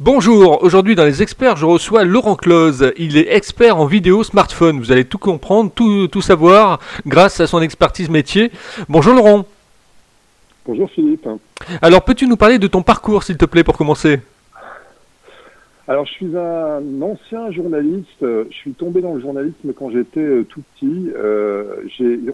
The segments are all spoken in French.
Bonjour, aujourd'hui dans les experts, je reçois Laurent Close. Il est expert en vidéo smartphone. Vous allez tout comprendre, tout, tout savoir grâce à son expertise métier. Bonjour Laurent. Bonjour Philippe. Alors peux-tu nous parler de ton parcours s'il te plaît pour commencer? Alors je suis un ancien journaliste. Je suis tombé dans le journalisme quand j'étais euh, tout petit. Euh,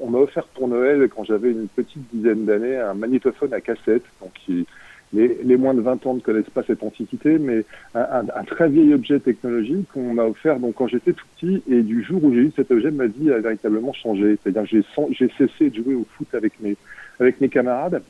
on m'a offert pour Noël quand j'avais une petite dizaine d'années un magnétophone à cassette. Donc il- les, les moins de 20 ans ne connaissent pas cette antiquité, mais un, un- un très vieil objet technologique qu'on m'a offert donc quand j'étais tout petit. Et du jour où j'ai eu cet objet, ma vie a véritablement changé. C'est-à-dire que j'ai cessé de jouer au foot avec mes avec mes camarades.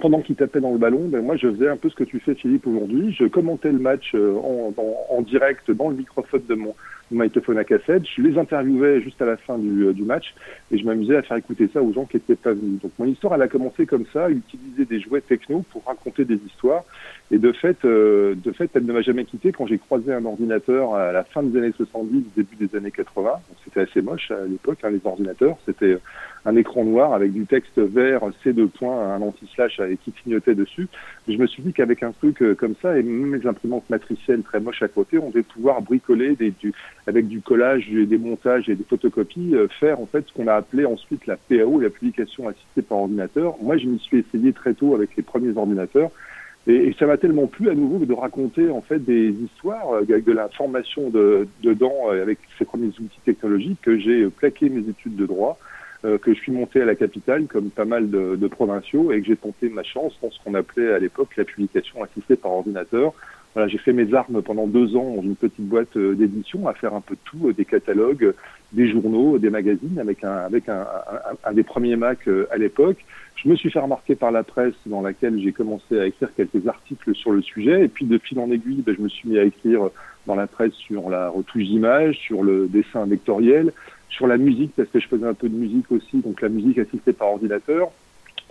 Pendant qu'ils tapaient dans le ballon, ben moi je faisais un peu ce que tu fais Philippe aujourd'hui. Je commentais le match euh, en, direct dans le microphone de mon, magnétophone à cassette. Je les interviewais juste à la fin du, euh, du match et je m'amusais à faire écouter ça aux gens qui étaient pas venus. Donc mon histoire elle a commencé comme ça, utiliser des jouets techno pour raconter des histoires. Et de fait, euh, de fait, elle ne m'a jamais quitté quand j'ai croisé un ordinateur à la fin des années 70, début des années 80. Donc c'était assez moche à l'époque, hein, les ordinateurs. C'était un écran noir avec du texte vert, C2 points, un anti-slash euh, qui clignotait dessus. Je me suis dit qu'avec un truc euh, comme ça et même les imprimantes matricielles très moches à côté, on devait pouvoir bricoler avec du collage, des montages et des photocopies, euh, faire en fait ce qu'on a appelé ensuite la PAO, la publication assistée par ordinateur. Moi, je m'y suis essayé très tôt avec les premiers ordinateurs. Et, et ça m'a tellement plu à nouveau de raconter en fait des histoires euh, de l'information de, dedans avec ces premiers outils technologiques que j'ai plaqué mes études de droit, euh, que je suis monté à la capitale comme pas mal de, de provinciaux et que j'ai tenté ma chance dans ce qu'on appelait à l'époque la publication assistée par ordinateur. Voilà, j'ai fait mes armes pendant deux ans dans une petite boîte euh, d'édition à faire un peu tout, euh, des catalogues, des journaux, des magazines avec un avec un, un, un des premiers Mac euh, à l'époque. Je me suis fait remarquer par la presse dans laquelle j'ai commencé à écrire quelques articles sur le sujet et puis de fil en aiguille, ben, je me suis mis à écrire dans la presse sur la retouche d'image, sur le dessin vectoriel, sur la musique parce que je faisais un peu de musique aussi, donc la musique assistée par ordinateur,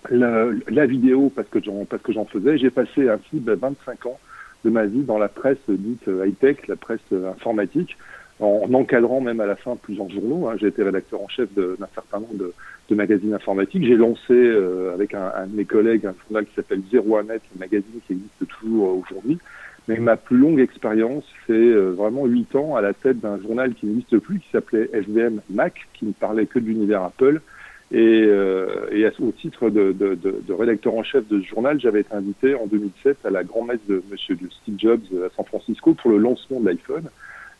la, la vidéo parce que j'en parce que j'en faisais. J'ai passé ainsi ben, 25 ans de ma vie dans la presse dite high tech, la presse euh, informatique, en, en encadrant même à la fin plusieurs journaux. Hein. J'ai été rédacteur en chef d'un certain nombre de, de magazines informatiques. J'ai lancé euh, avec un, un de mes collègues un journal qui s'appelle 01net, un magazine qui existe toujours euh, aujourd'hui. Mais ma plus longue expérience, c'est euh, vraiment huit ans à la tête d'un journal qui n'existe plus, qui s'appelait FDM Mac, qui ne parlait que de l'univers Apple. Et, euh, et au titre de, de, de, de rédacteur en chef de ce journal, j'avais été invité en 2007 à la grand-messe de Monsieur Steve Jobs à San Francisco pour le lancement de l'iPhone.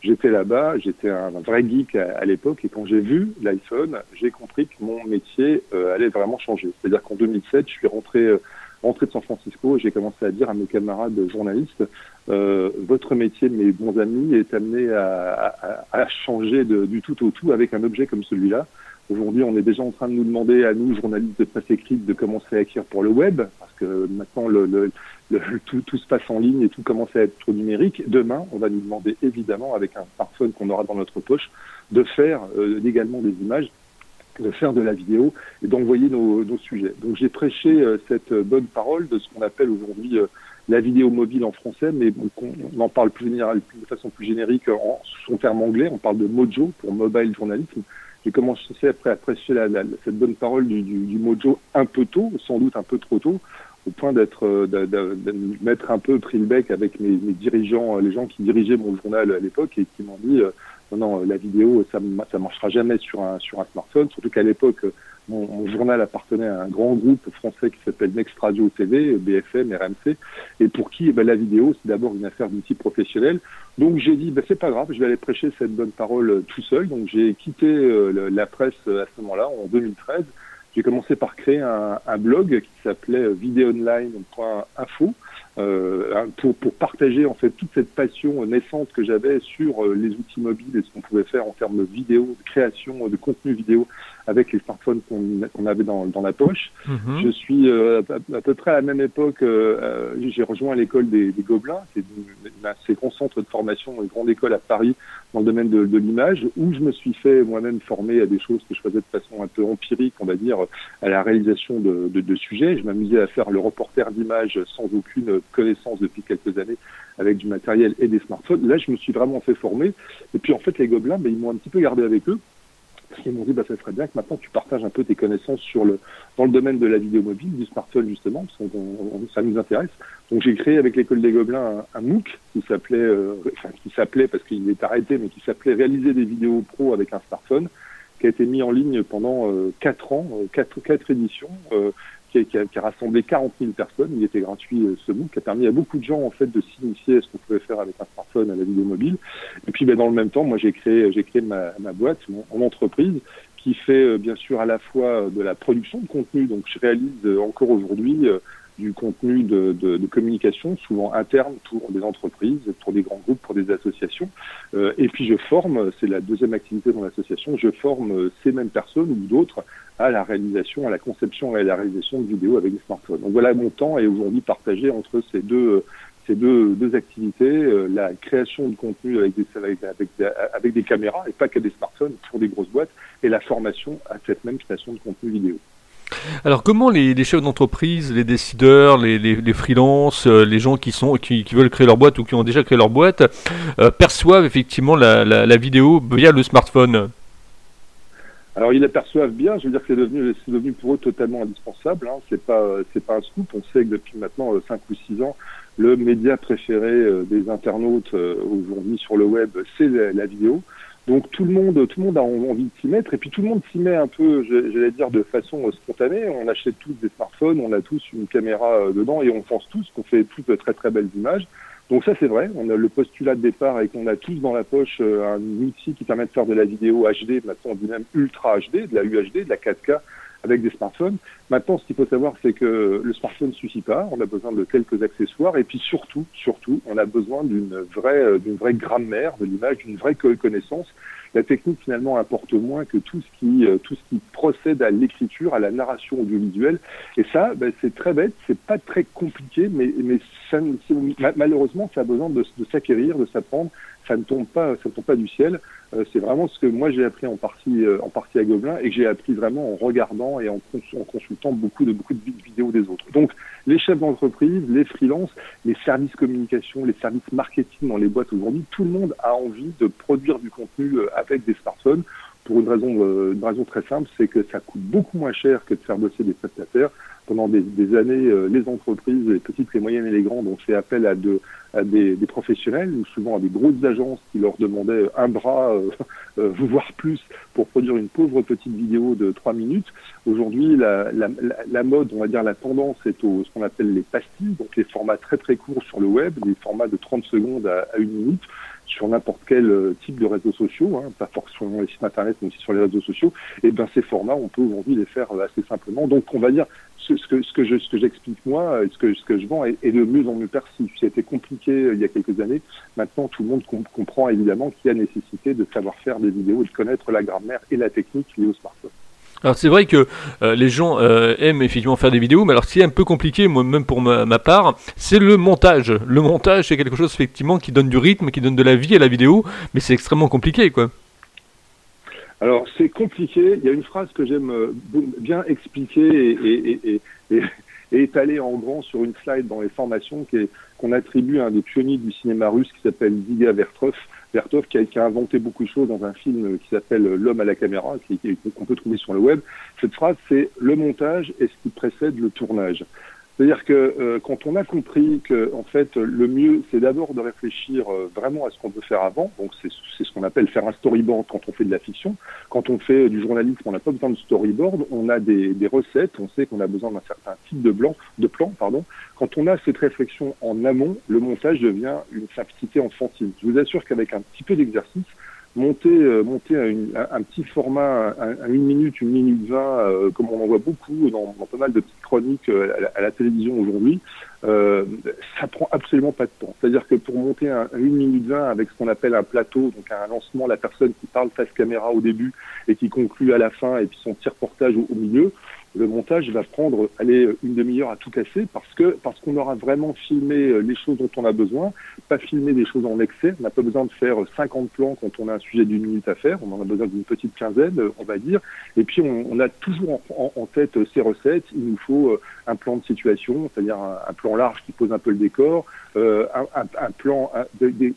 J'étais là-bas, j'étais un vrai geek à, à l'époque, et quand j'ai vu l'iPhone, j'ai compris que mon métier euh, allait vraiment changer. C'est-à-dire qu'en 2007, je suis rentré, euh, rentré de San Francisco j'ai commencé à dire à mes camarades journalistes, euh, votre métier, mes bons amis, est amené à, à, à changer de, du tout au tout avec un objet comme celui-là. Aujourd'hui, on est déjà en train de nous demander, à nous, journalistes de presse écrite, de commencer à écrire pour le web, parce que maintenant, le, le, le- tout, tout se passe en ligne et tout commence à être numérique. Demain, on va nous demander, évidemment, avec un smartphone qu'on aura dans notre poche, de faire euh, également des images, de faire de la vidéo et d'envoyer nos, nos sujets. Donc, j'ai prêché euh, cette bonne parole de ce qu'on appelle aujourd'hui euh, la vidéo mobile en français, mais bon, on en parle plus général, de façon plus générique en son terme anglais. On parle de mojo pour mobile journalisme. J'ai commencé après à prêcher la, la- cette bonne parole du, du, du mojo un peu tôt, sans doute un peu trop tôt, au point d'être, euh, de, de- de un peu pris le bec avec mes, dirigeants, euh, les gens qui dirigeaient mon journal à l'époque et qui m'ont dit euh, non, non, la vidéo, ça, ça marchera jamais sur un, sur un smartphone, surtout qu'à l'époque, euh, mon, journal appartenait à un grand groupe français qui s'appelle Next Radio TV, BFM, RMC, et pour qui eh ben, la vidéo, c'est d'abord une affaire d'outils professionnels. Donc j'ai dit, ben, c'est pas grave, je vais aller prêcher cette bonne parole euh, tout seul. Donc j'ai quitté euh, la presse euh, à ce moment-là, en 2013. J'ai commencé par créer un, blog qui s'appelait videoonline.info euh, pour, pour partager en fait toute cette passion naissante que j'avais sur euh, les outils mobiles et ce qu'on pouvait faire en termes de vidéo, de création de contenu vidéo avec les smartphones qu'on avait dans, dans la poche. Mhm. Je suis euh, à, à peu près à la même époque, euh, euh, j'ai rejoint l'école des, des Gobelins, c'est une assez grand centre de formation, une grande école à Paris dans le domaine de, de l'image, où je me suis fait moi-même former à des choses que je faisais de façon un peu empirique, on va dire, à la réalisation de, de, de sujets. Je m'amusais à faire le reporter d'image sans aucune connaissance depuis quelques années avec du matériel et des smartphones. Là, je me suis vraiment fait former. Et puis en fait, les Gobelins, ben, ils m'ont un petit peu gardé avec eux. Ils m'ont dit, bah, ça serait bien que maintenant tu partages un peu tes connaissances sur le, dans le domaine de la vidéo mobile, du smartphone justement, parce que ça nous intéresse. Donc j'ai créé avec l'école des Gobelins un, MOOC qui s'appelait, euh, enfin qui s'appelait parce qu'il est arrêté, mais qui s'appelait réaliser des vidéos pro avec un smartphone, qui a été mis en ligne pendant euh, quatre ans, euh, quatre, quatre éditions. Qui qui, a, rassemblé 40 000 personnes. Il était gratuit ce MOOC, qui a permis à beaucoup de gens en fait de s'initier à ce qu'on pouvait faire avec un smartphone à la vidéo mobile. Et puis ben, dans le même temps, moi j'ai créé j'ai créé ma, ma boîte, mon, mon entreprise qui fait bien sûr à la fois de la production de contenu. Donc je réalise encore aujourd'hui du contenu de, communication, souvent interne pour des entreprises, pour des grands groupes, pour des associations. Euh, et puis je forme, c'est la deuxième activité dans l'association, je forme ces mêmes personnes ou d'autres à la réalisation, à la conception et à la réalisation de vidéos avec des smartphones. Donc voilà mon temps est aujourd'hui partagé entre ces deux ces deux, activités, euh, la création de contenu avec des, avec des caméras et pas que des smartphones pour des grosses boîtes, et la formation à cette même création de contenu vidéo. Alors comment les, chefs d'entreprise, les décideurs, les, les, les freelances, euh, les gens qui, sont, qui, qui, veulent créer leur boîte ou qui ont déjà créé leur boîte, euh, perçoivent effectivement la, la, vidéo via le smartphone? Alors ils la perçoivent bien, je veux dire que c'est devenu, devenu pour eux totalement indispensable. Hein. C'est pas, c'est pas un scoop. On sait que depuis maintenant 5 euh, ou 6 ans, le média préféré euh, des internautes euh, aujourd'hui sur le web, c'est la, vidéo. Donc tout le monde, tout le monde a envie de s'y mettre, et puis tout le monde s'y met un peu, j'allais dire, de façon spontanée. On achète tous des smartphones, on a tous une caméra dedans, et on pense tous qu'on fait toutes très très belles images. Donc ça c'est vrai, on a le postulat de départ et qu'on a tous dans la poche euh, un outil qui permet de faire de la vidéo HD, maintenant on dit même ultra HD, de la UHD, de la 4K avec des smartphones. Maintenant ce qu'il faut savoir c'est que le smartphone ne suffit pas, on a besoin de quelques accessoires et puis surtout, surtout, on a besoin d'une vraie, euh, d'une vraie grammaire de l'image, d'une vraie connaissance la technique finalement importe moins que tout ce qui, euh, tout ce qui procède à l'écriture, à la narration audiovisuelle. Et ça, ben, c'est très bête, c'est pas très compliqué, mais, mais ça, malheureusement, ça a besoin de, de s'acquérir, de s'apprendre. Ça ne tombe pas, ça ne tombe pas du ciel. Euh, c'est vraiment ce que moi j'ai appris en partie, euh, en partie à Gobelin et que j'ai appris vraiment en regardant et en, cons en, consultant beaucoup de beaucoup de vidéos des autres. Donc les chefs d'entreprise, les freelances, les services communication, les services marketing dans les boîtes aujourd'hui, tout le monde a envie de produire du contenu euh, avec des smartphones pour une raison, euh, une raison très simple, c'est que ça coûte beaucoup moins cher que de faire bosser des prestataires. Pendant des, des années, euh, les entreprises, les petites, les moyennes et les grandes ont fait appel à, de, à des, des, professionnels ou souvent à des grosses agences qui leur demandaient un bras, euh, euh, voire plus, pour produire une pauvre petite vidéo de trois minutes. Aujourd'hui, la, la, la, mode, on va dire la tendance, est au ce qu'on appelle les pastilles, donc les formats très très courts sur le web, des formats de 30 secondes à, à une minute sur n'importe quel euh, type de réseaux sociaux, hein, pas forcément les sites internet, mais aussi sur les réseaux sociaux, et bien ces formats, on peut aujourd'hui les faire euh, assez simplement. Donc on va dire ce, que ce que je j'explique moi, ce que ce que je vends est, est de mieux en mieux perçu. C'était compliqué euh, il y a quelques années. Maintenant, tout le monde comp comprend évidemment qu'il y a nécessité de savoir faire des vidéos, de connaître la grammaire et la technique liée au smartphone. Alors c'est vrai que euh, les gens euh, aiment effectivement faire des vidéos, mais alors ce qui est un peu compliqué, moi même pour ma, part, c'est le montage. Le montage c'est quelque chose effectivement qui donne du rythme, qui donne de la vie à la vidéo, mais c'est extrêmement compliqué quoi. Alors c'est compliqué, il y a une phrase que j'aime euh, bien expliquer et étaler en grand sur une slide dans les formations qu'on attribue à un des pionniers du cinéma russe qui s'appelle Diga Vertrov, Vertov qui a, qui a, inventé beaucoup de choses dans un film qui s'appelle L'homme à la caméra, qu'on peut trouver sur le web. Cette phrase, c'est le montage est ce qui précède le tournage. C'est-à-dire que euh, quand on a compris que en fait le mieux c'est d'abord de réfléchir euh, vraiment à ce qu'on peut faire avant, donc c'est ce qu'on appelle faire un storyboard quand on fait de la fiction. Quand on fait du journalisme, on n'a pas besoin de storyboard, on a des, des recettes, on sait qu'on a besoin d'un certain type de, blanc, de plan, pardon. Quand on a cette réflexion en amont, le montage devient une simplicité enfantine. Je vous assure qu'avec un petit peu d'exercice, monter, euh, monter un, petit format, un, une minute, une minute vingt, euh, comme on en voit beaucoup dans, pas mal de petites chroniques euh, à, la, à, télévision aujourd'hui, euh, ça prend absolument pas de temps. C'est-à-dire que pour monter un, une minute vingt avec ce qu'on appelle un plateau, donc un lancement, la personne qui parle face caméra au début et qui conclut à la fin, et puis son petit reportage au milieu, le montage va prendre aller une demi-heure à tout casser parce que parce qu'on aura vraiment filmé euh, les choses dont on a besoin, pas filmé des choses en excès. On n'a pas besoin de faire 50 plans quand on a un sujet d'une minute à faire. On en a besoin d'une petite quinzaine, euh, on va dire. Et puis on, a toujours en, tête ces recettes. Il nous faut un plan de situation, c'est-à-dire un, plan large qui pose un peu le décor, euh, un, plan, des,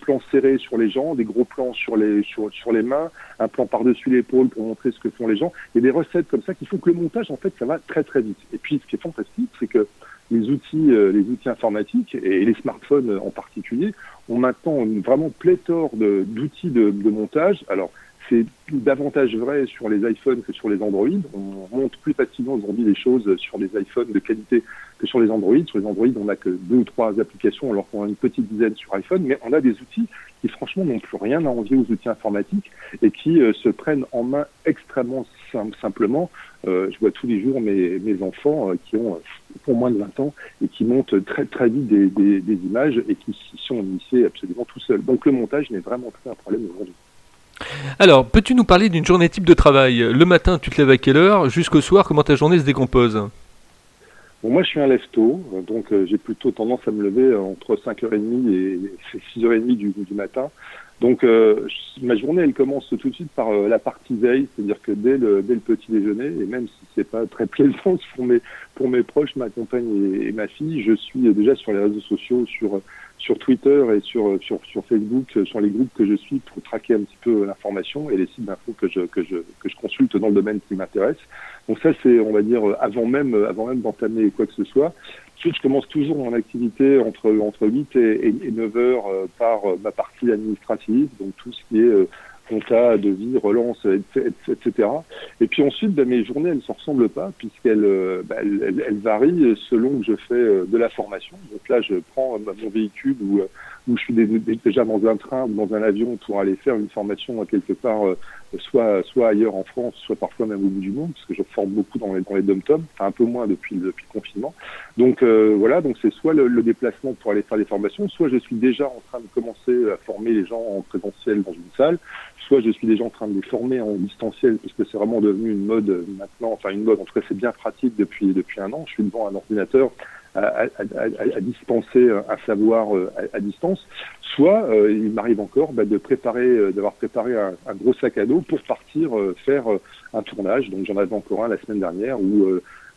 plans serrés sur les gens, des gros plans sur les sur, sur les mains, un plan par-dessus l'épaule pour montrer ce que font les gens. Il y a des recettes comme ça qui font que le en fait, ça va très très vite. Et puis, ce qui est fantastique, c'est que les outils, euh, les outils informatiques et les smartphones en particulier ont maintenant une vraiment pléthore d'outils de, de, montage. Alors, c'est davantage vrai sur les iPhones que sur les Android. On monte plus facilement aujourd'hui les choses sur les iPhones de qualité que sur les Android. Sur les Android, on n'a que deux ou trois applications alors qu'on a une petite dizaine sur iPhone, mais on a des outils qui franchement n'ont plus rien à envier aux outils informatiques et qui euh, se prennent en main extrêmement sim simplement. Euh, je vois tous les jours mes, mes enfants euh, qui ont pour moins de 20 ans et qui montent très très vite des, des, des images et qui sont initiés absolument tout seuls. Donc le montage n'est vraiment pas un problème aujourd'hui. Alors, peux-tu nous parler d'une journée type de travail? Le matin, tu te lèves à quelle heure? Jusqu'au soir, comment ta journée se décompose? Bon, moi, je suis un lève-tôt, donc euh, j'ai plutôt tendance à me lever entre 5h30 et 6h30 du, du matin. Donc, euh, ma journée, elle commence tout de suite par euh, la partie veille, c'est-à-dire que dès le, petit déjeuner, et même si c'est pas très plaisant pour mes, mes proches, ma compagne et, ma fille, je suis déjà sur les réseaux sociaux, sur Twitter et sur, sur, Facebook, sur les groupes que je suis pour traquer un petit peu l'information et les sites d'infos que je, que, je, que je consulte dans le domaine qui m'intéresse. Donc ça, c'est, on va dire, avant même, avant même d'entamer quoi que ce soit. Ensuite, je commence toujours mon activité entre, entre 8 et, et 9 heures euh, par euh, ma partie administrative, donc tout ce qui est compta, devis, relance, etc. Et puis ensuite, ben, mes journées, elles ne se ressemblent pas puisqu'elles euh, ben, elles, elles, varient selon que je fais euh, de la formation. Donc là, je prends mon véhicule ou où je suis déjà dans un train ou dans un avion pour aller faire une formation quelque part, euh, soit, soit ailleurs en France, soit parfois même au bout du monde, parce que je forme beaucoup dans les, dans les dom-toms, un peu moins depuis, depuis le confinement. Donc euh, voilà, donc c'est soit le, déplacement pour aller faire des formations, soit je suis déjà en train de commencer à former les gens en présentiel dans une salle, soit je suis déjà en train de les former en distanciel, puisque c'est vraiment devenu une mode maintenant, enfin une mode, en tout cas c'est bien pratique depuis, depuis un an. Je suis devant un ordinateur à, à, à, dispenser un savoir euh, à, distance, soit euh, il m'arrive encore bah, de préparer, euh, d'avoir préparé un, un, gros sac à dos pour partir faire un tournage. Donc j'en avais encore un la semaine dernière où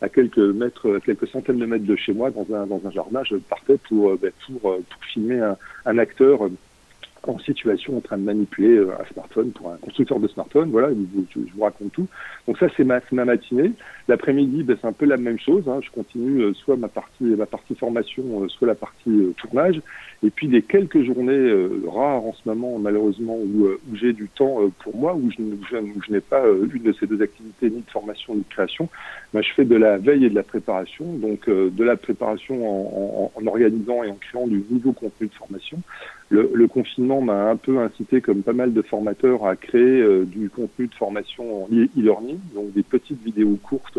à quelques mètres, quelques centaines de mètres de chez moi, dans un, dans un jardin, je partais pour, bah, pour, pour filmer un, un acteur en situation en train de manipuler un smartphone pour un constructeur de smartphone. Voilà, je, vous raconte tout. Donc ça, c'est ma, ma matinée. L'après-midi, ben, c'est un peu la même chose. Hein. Je continue euh, soit ma partie, ma partie formation, euh, soit la partie euh, tournage. Et puis des quelques journées euh, rares en ce moment, malheureusement, où, euh, où j'ai du temps pour moi, où je, je, je n'ai pas une de ces deux activités, ni de formation ni de création, ben, je fais de la veille et de la préparation. Donc de la préparation en, en, en, organisant et en créant du nouveau contenu de formation. Le, le confinement m'a un peu incité, comme pas mal de formateurs, à créer du contenu de formation en e-learning, donc des petites vidéos courtes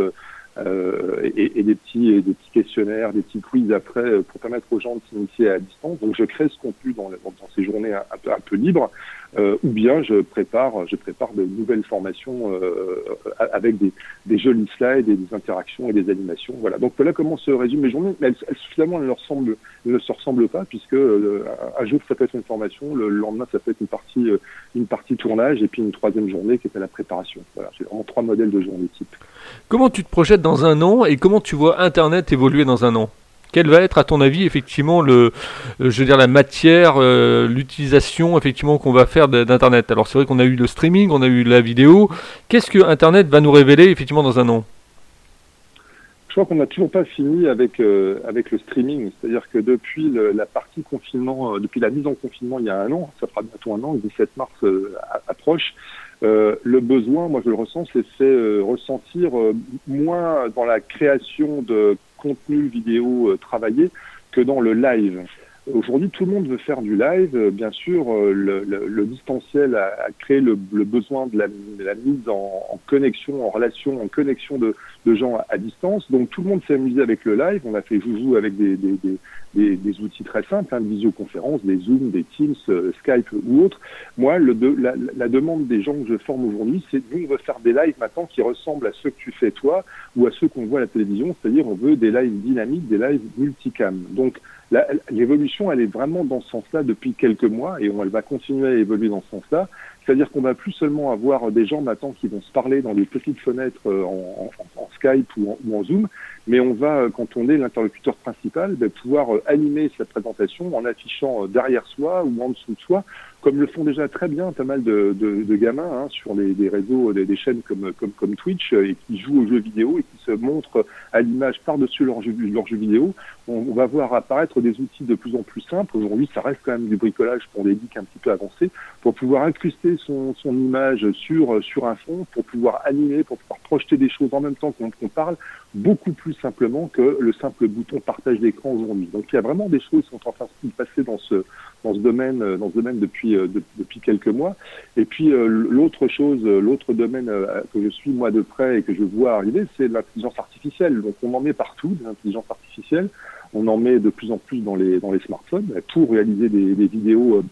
euh, et, et, des petits et des petits questionnaires, des petits quiz après euh, pour permettre aux gens de s'initier à distance. Donc je crée ce contenu dans, dans, ces journées un, peu un peu libres, euh, ou bien je prépare je prépare de nouvelles formations euh, avec des, des, jolis slides et des interactions et des animations. Voilà. Donc voilà comment se résument mes journées. Elles, elles, finalement elles ne, ressemblent, ne se ressemblent pas puisque euh, un jour ça peut être une formation, le lendemain ça peut être une partie une partie tournage et puis une troisième journée qui est à la préparation. Voilà. J'ai vraiment trois modèles de journée type. Comment tu te projettes dans un an et comment tu vois Internet évoluer dans un an? Quelle va être, à ton avis, effectivement, le, je veux dire, la matière, euh, l'utilisation, effectivement, qu'on va faire d'Internet? Alors, c'est vrai qu'on a eu le streaming, on a eu la vidéo. Qu'est-ce que Internet va nous révéler, effectivement, dans un an? Je crois qu'on n'a toujours pas fini avec euh, avec le streaming, c'est-à-dire que depuis la partie confinement, euh, depuis la mise en confinement il y a un an, ça fera bientôt un an, le 17 mars euh, approche, euh, le besoin, moi je le ressens, c'est fait euh, ressentir moins dans la création de contenu vidéo travaillé que dans le live. Aujourd'hui, tout le monde veut faire du live. Bien sûr, le, le, distanciel a, créé le, besoin de la, mise en, connexion, en relation, en connexion de, de gens à, à, distance. Donc tout le monde s'est amusé avec le live. On a fait joujou avec des, des, des, des, outils très simples, hein, de visioconférence, des Zoom, des Teams, Skype ou autres. Moi, le la, la, demande des gens que je forme aujourd'hui, c'est nous, on faire des lives maintenant qui ressemblent à ceux que tu fais toi ou à ceux qu'on voit à la télévision, c'est-à-dire on veut des lives dynamiques, des lives multicam. Donc l'évolution, elle est vraiment dans ce sens-là depuis quelques mois et elle va continuer à évoluer dans ce sens-là. C'est-à-dire qu'on va plus seulement avoir des gens maintenant qui vont se parler dans des petites fenêtres euh, en, Skype ou en, Zoom, mais on va, euh, quand on est l'interlocuteur principal, ben, pouvoir euh, animer sa présentation en affichant derrière soi ou en dessous de soi comme le font déjà très bien pas mal de, gamins hein, sur les, des réseaux, des, chaînes comme, comme, Twitch, et qui jouent aux jeux vidéo et qui se montrent à l'image par-dessus leur jeu, leur jeu vidéo. On, va voir apparaître des outils de plus en plus simples. Aujourd'hui, ça reste quand même du bricolage pour des geeks un petit peu avancés, pour pouvoir incruster son, son image sur, sur un fond, pour pouvoir animer, pour pouvoir projeter des choses en même temps qu'on qu parle, beaucoup plus simplement que le simple bouton partage d'écran aujourd'hui. Donc il y a vraiment des choses qui sont en train de se passer dans ce, dans ce domaine, dans ce domaine depuis euh, depuis quelques mois. Et puis euh, l'autre chose, euh, l'autre domaine que je suis moi de près et que je vois arriver, c'est l'intelligence artificielle. Donc on en met partout de l'intelligence artificielle. On en met de plus en plus dans les smartphones pour réaliser des, vidéos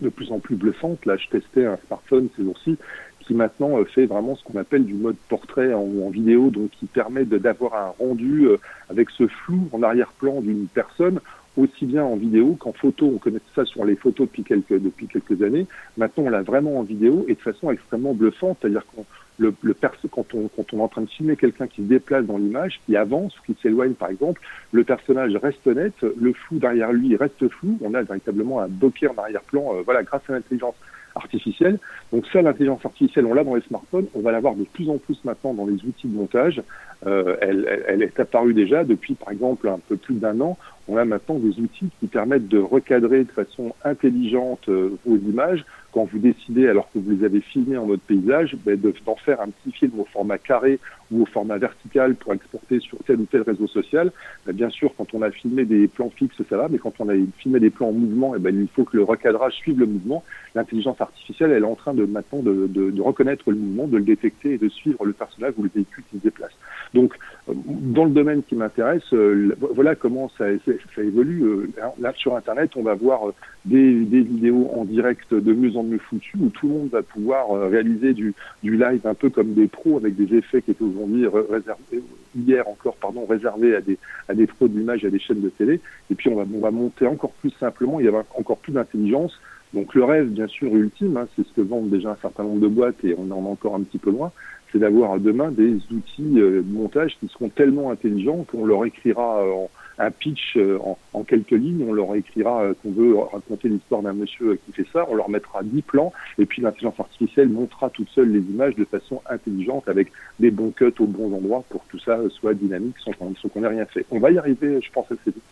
de plus en plus bluffantes. Là, je testais un smartphone ces jours-ci qui maintenant fait vraiment ce qu'on appelle du mode portrait en, en vidéo, donc qui permet d'avoir un rendu avec ce flou en arrière-plan d'une personne aussi bien en vidéo qu'en photo. On connaît ça sur les photos depuis quelques, depuis quelques années. Maintenant, on l'a vraiment en vidéo et de façon extrêmement bluffante, c'est-à-dire qu'on le, le quand, on, quand on est en train de filmer quelqu'un qui se déplace dans l'image, qui avance ou qui s'éloigne par exemple, le personnage reste net, le flou derrière lui reste flou, on a véritablement un bokeh en arrière-plan, euh, voilà, grâce à l'intelligence artificielle. Donc ça, l'intelligence artificielle, on l'a dans les smartphones, on va l'avoir de plus en plus maintenant dans les outils de montage. Euh, elle, elle, est apparue déjà depuis, par exemple, un peu plus d'un an. On a maintenant des outils qui permettent de recadrer de façon intelligente euh, vos images quand vous décidez, alors que vous les avez filmées en mode paysage, ben, d'en faire un petit film au format carré ou au format vertical pour exporter sur tel ou tel réseau social. Ben, bien sûr, quand on a filmé des plans fixes, ça va, mais quand on a filmé des plans en mouvement, eh ben, il faut que le recadrage suive le mouvement. L'intelligence artificielle, elle est en train de maintenant de, reconnaître le mouvement, de le détecter et de suivre le personnage ou le véhicule qui se déplace. Donc, euh, dans le domaine qui m'intéresse, euh, voilà comment ça, ça évolue. Euh, là, sur Internet, on va voir des, des, vidéos en direct de mieux en mieux foutues où tout le monde va pouvoir réaliser du, live un peu comme des pros avec des effets qui étaient aujourd'hui réservés, hier encore, pardon, réservés à des, à des pros d'image, à des chaînes de télé. Et puis, on va, on va monter encore plus simplement, il y a encore plus d'intelligence. Donc, le rêve, bien sûr, ultime, hein, c'est ce que vendent déjà un certain nombre de boîtes et on en est encore un petit peu loin c'est d'avoir demain des outils euh, de montage qui seront tellement intelligents qu'on leur écrira euh, un pitch euh, en, quelques lignes, on leur écrira qu'on veut raconter l'histoire d'un monsieur qui fait ça, on leur mettra 10 plans, et puis l'intelligence artificielle montrera toute seule les images de façon intelligente avec des bons cuts aux bons endroits pour que tout ça soit dynamique sans, qu'on n'ait rien fait. On va y arriver, je pense, assez vite.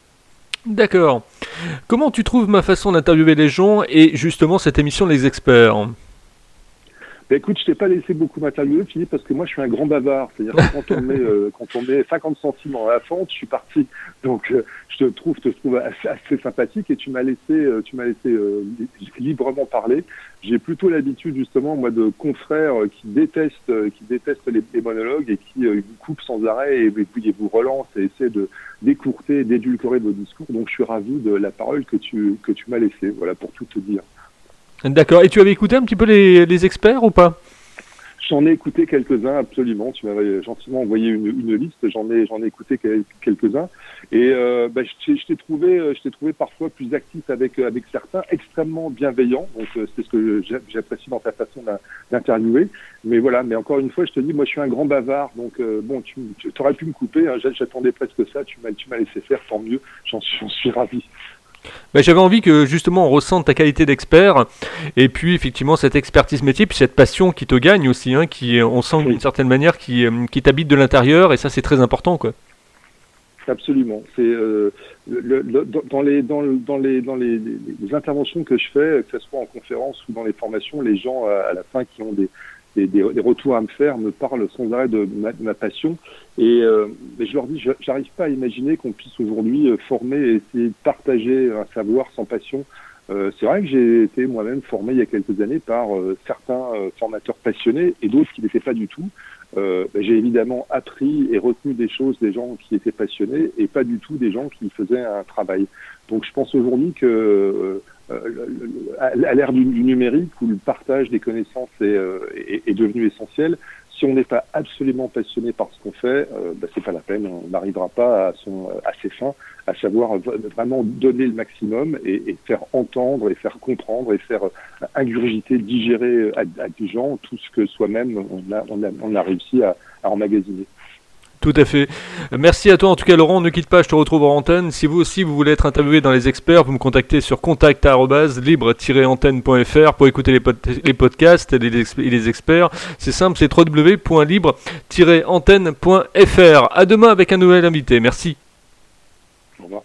D'accord. Comment tu trouves ma façon d'interviewer les gens et justement cette émission Les Experts? Bah, écoute, je t'ai pas laissé beaucoup m'interviewer, Philippe, parce que moi, je suis un grand bavard. C'est-à-dire que quand on met, euh, quand on met 50 centimes en la fente, je suis parti. Donc, euh, je te trouve, te trouve assez, assez, sympathique et tu m'as laissé, euh, tu m'as laissé librement parler. J'ai plutôt l'habitude, justement, moi, de confrères qui détestent, qui détestent les, monologues et qui vous coupent sans arrêt et, et, vous relancent et essaient de décourter, d'édulcorer vos discours. Donc, je suis ravi de la parole que tu, que tu m'as laissée. Voilà, pour tout te dire. D'accord. Et tu avais écouté un petit peu les, experts ou pas? J'en ai écouté quelques-uns, absolument. Tu m'avais gentiment envoyé une, liste. J'en ai, j'en ai écouté quelques-uns. Et euh, bah, je, t'ai trouvé, euh, je t'ai trouvé parfois plus actif avec euh, avec certains, extrêmement bienveillant. Donc c'est ce que j'apprécie dans ta façon d'interviewer. Mais voilà. Mais encore une fois, je te dis, moi, je suis un grand bavard. Donc bon, tu, aurais pu me couper. Hein, J'attendais presque ça. Tu m'as, tu m'as laissé faire. Tant mieux. J'en suis, suis ravi. Ben, J'avais envie que justement on ressente ta qualité d'expert et puis effectivement cette expertise métier, puis cette passion qui te gagne aussi, hein, qui on sent d'une certaine manière qui, euh, qui t'habite de l'intérieur et ça c'est très important quoi. Absolument. C'est euh, le, le, dans les dans, dans les dans les, les, interventions que je fais, que ce soit en conférence ou dans les formations, les gens à la fin qui ont des des, des, retours à me faire, me parlent sans arrêt de ma, de ma passion. Et euh, mais je leur dis, j'arrive pas à imaginer qu'on puisse aujourd'hui euh, former et essayer de partager un savoir sans passion. Euh, c'est vrai que j'ai été moi-même formé il y a quelques années par euh, certains euh, formateurs passionnés et d'autres qui n'étaient pas du tout. euh, ben, j'ai évidemment appris et retenu des choses des gens qui étaient passionnés et pas du tout des gens qui faisaient un travail. Donc je pense aujourd'hui que euh, à l'ère du, numérique où le partage des connaissances est, est, est devenu essentiel, si on n'est pas absolument passionné par ce qu'on fait, euh, bah, c'est pas la peine, on n'arrivera pas à, son, à ses fins, à savoir vraiment donner le maximum et, faire entendre et faire comprendre et faire euh, ingurgiter, digérer à, des gens tout ce que soi-même on a, on, a, on a réussi à, à emmagasiner. Tout à fait. Merci à toi en tout cas Laurent, ne quitte pas, je te retrouve en antenne. Si vous aussi vous voulez être interviewé dans les experts, vous me contactez sur contact@libre-antenne.fr pour écouter les, les podcasts et les, les experts. C'est simple, c'est www.libre-antenne.fr. À demain avec un nouvel invité. Merci. Au revoir.